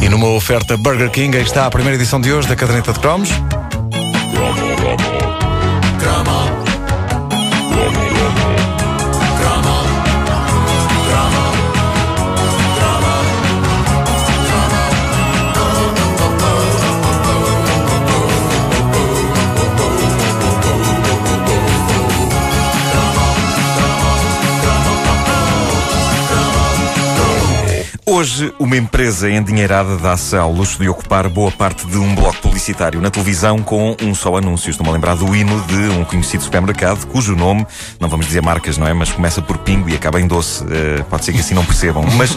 E numa oferta Burger King, aí está a primeira edição de hoje da Caderneta de Cromos. Hoje, uma empresa endinheirada dá-se ao luxo de ocupar boa parte de um bloco publicitário na televisão com um só anúncio. Estou-me a lembrar do hino de um conhecido supermercado, cujo nome, não vamos dizer marcas, não é? Mas começa por pingo e acaba em doce. Uh, pode ser que assim não percebam. Mas uh,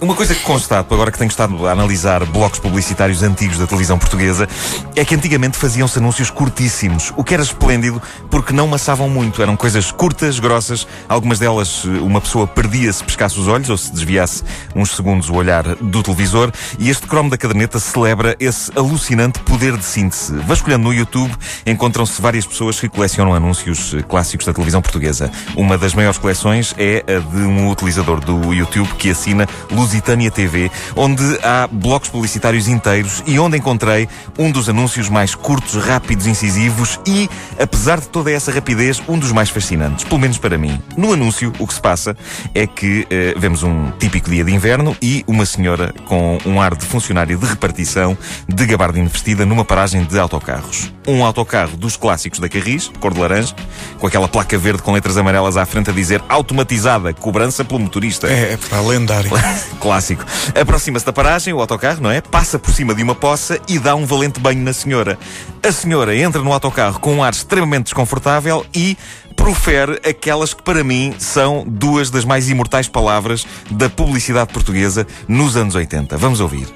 uma coisa que constato, agora que tenho estado a analisar blocos publicitários antigos da televisão portuguesa, é que antigamente faziam-se anúncios curtíssimos, o que era esplêndido porque não maçavam muito. Eram coisas curtas, grossas, algumas delas eh, uma pessoa perdia se pescasse os olhos ou se desviasse um segundos o olhar do televisor e este cromo da caderneta celebra esse alucinante poder de síntese. Vasculhando no YouTube, encontram-se várias pessoas que colecionam anúncios clássicos da televisão portuguesa. Uma das maiores coleções é a de um utilizador do YouTube que assina Lusitânia TV, onde há blocos publicitários inteiros e onde encontrei um dos anúncios mais curtos, rápidos, incisivos e, apesar de toda essa rapidez, um dos mais fascinantes, pelo menos para mim. No anúncio, o que se passa é que uh, vemos um típico dia de inverno inverno e uma senhora com um ar de funcionário de repartição de gabardina vestida numa paragem de autocarros. Um autocarro dos clássicos da Carris, cor de laranja, com aquela placa verde com letras amarelas à frente a dizer automatizada, cobrança pelo motorista. É, é para lendário. Clássico. Aproxima-se da paragem, o autocarro, não é? Passa por cima de uma poça e dá um valente banho na senhora. A senhora entra no autocarro com um ar extremamente desconfortável e profere aquelas que para mim são duas das mais imortais palavras da publicidade portuguesa nos anos 80. Vamos ouvir.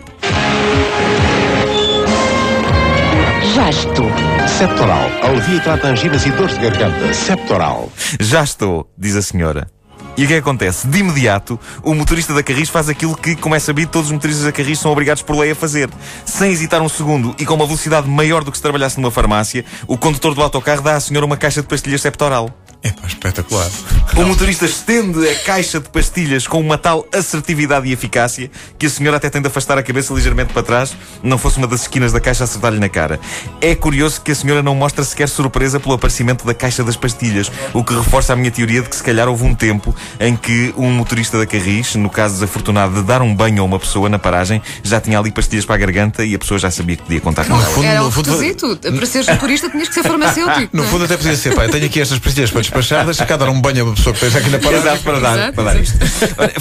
Já estou. Septoral. Alivia e trata anginas e dores de garganta. Septoral. Já estou, diz a senhora. E o que é que acontece? De imediato, o motorista da Carris faz aquilo que, como é sabido, todos os motoristas da Carris são obrigados por lei a fazer. Sem hesitar um segundo e com uma velocidade maior do que se trabalhasse numa farmácia, o condutor do autocarro dá à senhora uma caixa de pastilhas septoral. É pá, espetacular. O motorista estende a caixa de pastilhas com uma tal assertividade e eficácia que a senhora até tem de afastar a cabeça ligeiramente para trás, não fosse uma das esquinas da caixa acertar-lhe na cara. É curioso que a senhora não mostra sequer surpresa pelo aparecimento da caixa das pastilhas, o que reforça a minha teoria de que se calhar houve um tempo em que um motorista da Carris, no caso desafortunado de dar um banho a uma pessoa na paragem, já tinha ali pastilhas para a garganta e a pessoa já sabia que podia contar com ela. fundo- Era um fundo- requisito. Para seres motorista tinhas que ser farmacêutico. No fundo, até podia ser, pá, eu tenho aqui estas pastilhas para despachar, deixa cá dar um banho a uma pessoa que esteja aqui na parada. Exato, para dar, Exato, para dar isto.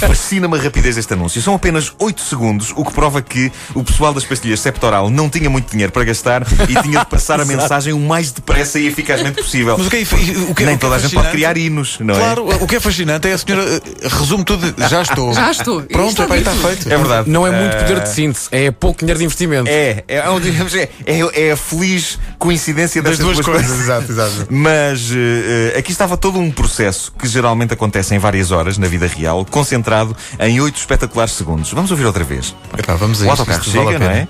Fascina-me a rapidez deste anúncio. São apenas 8 segundos, o que prova que o pessoal das pastilhas Septoral não tinha muito dinheiro para gastar e tinha de passar a mensagem o mais depressa e eficazmente possível. Mas o que é, o que, Nem o que é toda a gente pode fascinante- criar hinos, não é? Claro, o que é fascinante é a senhora eh, resume tudo. Já estou. Já estou. Pronto, epá, é está feito. É verdade. Não é muito Eh, poder de síntese, é pouco dinheiro de investimento. É, é, é, um- é, é- é a feliz coincidência Das destas duas coisas, exato, exato. Mas eh, eh, aqui estava todo um processo que geralmente acontece em várias horas na vida real, concentrado em oito espetaculares segundos. Vamos ouvir outra vez. Epá, vamos a O autocarro isto vale chega, a não é?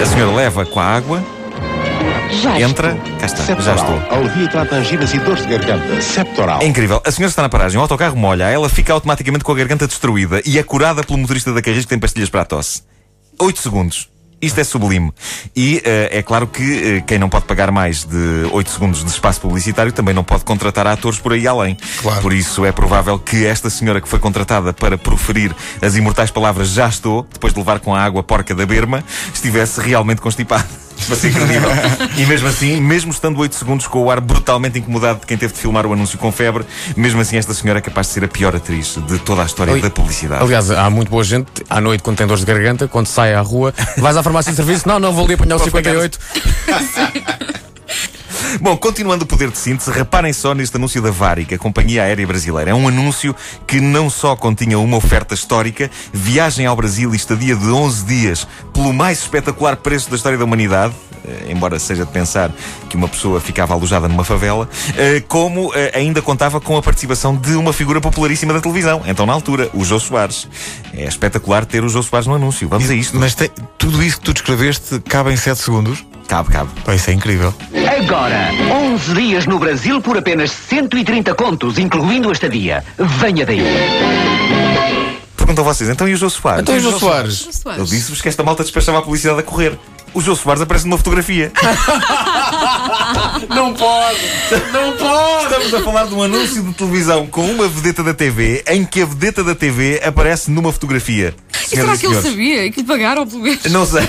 A senhora leva com a água, Já entra, estou. cá está, já Septoral. estou. Alivia e trata anginas e dores de garganta. Septoral. É incrível. A senhora está na paragem, o autocarro molha, ela fica automaticamente com a garganta destruída e é curada pelo motorista da Carris que tem pastilhas para a tosse. Oito segundos. Isto é sublime. E eh, é claro que eh, quem não pode pagar mais de 8 segundos de espaço publicitário também não pode contratar atores por aí além. Claro. Por isso é provável que esta senhora que foi contratada para proferir as imortais palavras já estou, depois de levar com a água porca da berma, estivesse realmente constipada. Para ser credível. e mesmo assim, mesmo estando 8 segundos com o ar brutalmente incomodado de quem teve de filmar o anúncio com febre, mesmo assim esta senhora é capaz de ser a pior atriz de toda a história Ali- da publicidade. Aliás, há muito boa gente, à noite, quando tem dores de garganta, quando sai à rua, vais à farmácia de serviço, não, não, vou ali apanhar o 58. Bom, continuando o poder de síntese, reparem só neste anúncio da Varig, a companhia aérea brasileira. É um anúncio que não só continha uma oferta histórica, viagem ao Brasil e estadia de 11 dias pelo mais espetacular preço da história da humanidade, eh, embora seja de pensar que uma pessoa ficava alojada numa favela, eh, como eh, ainda contava com a participação de uma figura popularíssima da televisão, então na altura, o Jô Soares. É espetacular ter o Jô Soares no anúncio. Vamos a isto. Mas tudo isso que tu descreveste cabe em 7 segundos? Cabe, cabe. Isso é incrível. Agora, 11 dias no Brasil por apenas 130 contos, incluindo a estadia. Venha daí. Perguntam vocês, então e o Jô Soares? Então e o Jô Soares? Eu disse-vos que esta malta despachava a publicidade a correr. O Jô Soares aparece numa fotografia. Não pode! Não pode! Estamos a falar de um anúncio de televisão com uma vedeta da TV em que a vedeta da TV aparece numa fotografia. E será Senhoras que ele senhores, sabia? E que lhe pagaram, pelo menos? Não sei.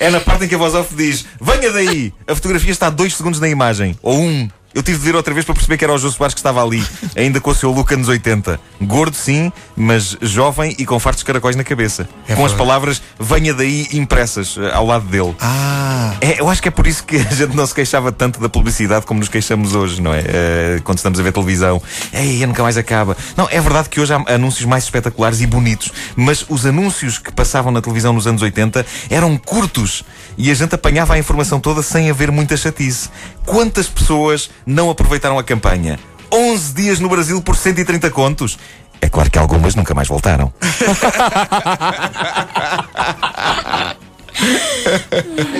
É na parte em que a voz off diz: Venha daí! A fotografia está a dois segundos na imagem. Ou um. Eu tive de ver outra vez para perceber que era o Jô Soares que estava ali, ainda com o seu look anos 80. Gordo, sim, mas jovem e com fartos caracóis na cabeça. com as palavras venha daí impressas eh, ao lado dele. Ah, É, eu acho que é por isso que a gente não se queixava tanto da publicidade como nos queixamos hoje, não é? Eh, quando estamos a ver televisão. Ei, nunca mais acaba. Não, é verdade que hoje há anúncios mais espetaculares e bonitos, mas os anúncios que passavam na televisão nos anos 80 eram curtos e a gente apanhava a informação toda sem haver muita chatice. Quantas pessoas não aproveitaram a campanha? 11 dias no Brasil por 130 contos? É claro que algumas nunca mais voltaram.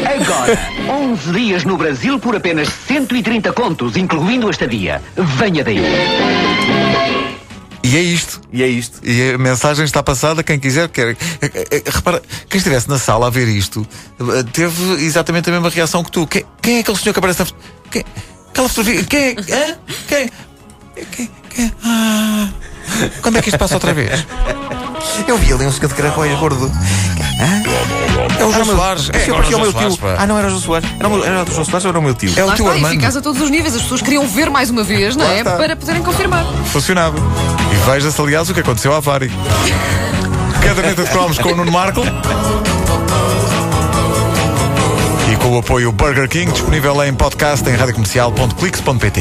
Agora, 11 dias no Brasil por apenas 130 contos, incluindo a estadia. Venha daí. E é isto. E é isto. E a mensagem está passada, quem quiser, quer. Eh, eh, Repara, quem estivesse na sala a ver isto eh, teve exatamente a mesma reação que tu. Quem, quem é aquele senhor que aparece na? Quem? Aquela fotografia. Quem? é-? Quem? Quem? Quem? Ah. Quando é que isto passa outra vez? Eu vi ali um senhor de caracóis gordo. Hã? É o João Soares. É, parecia o o meu tio. Ah, não era o João Soares. Era o, meu- era o João Soares ou era o meu tio? É o teu está, Armando. eficaz a todos os níveis. As pessoas queriam ver mais uma vez, não é? está. Para poderem confirmar. Funcionava. E veja-se, aliás, o que aconteceu à Vari. Caderneta de cromos com o Nuno Marco. E com o apoio Burger King, disponível em podcast em radiocomercial.clix.pt.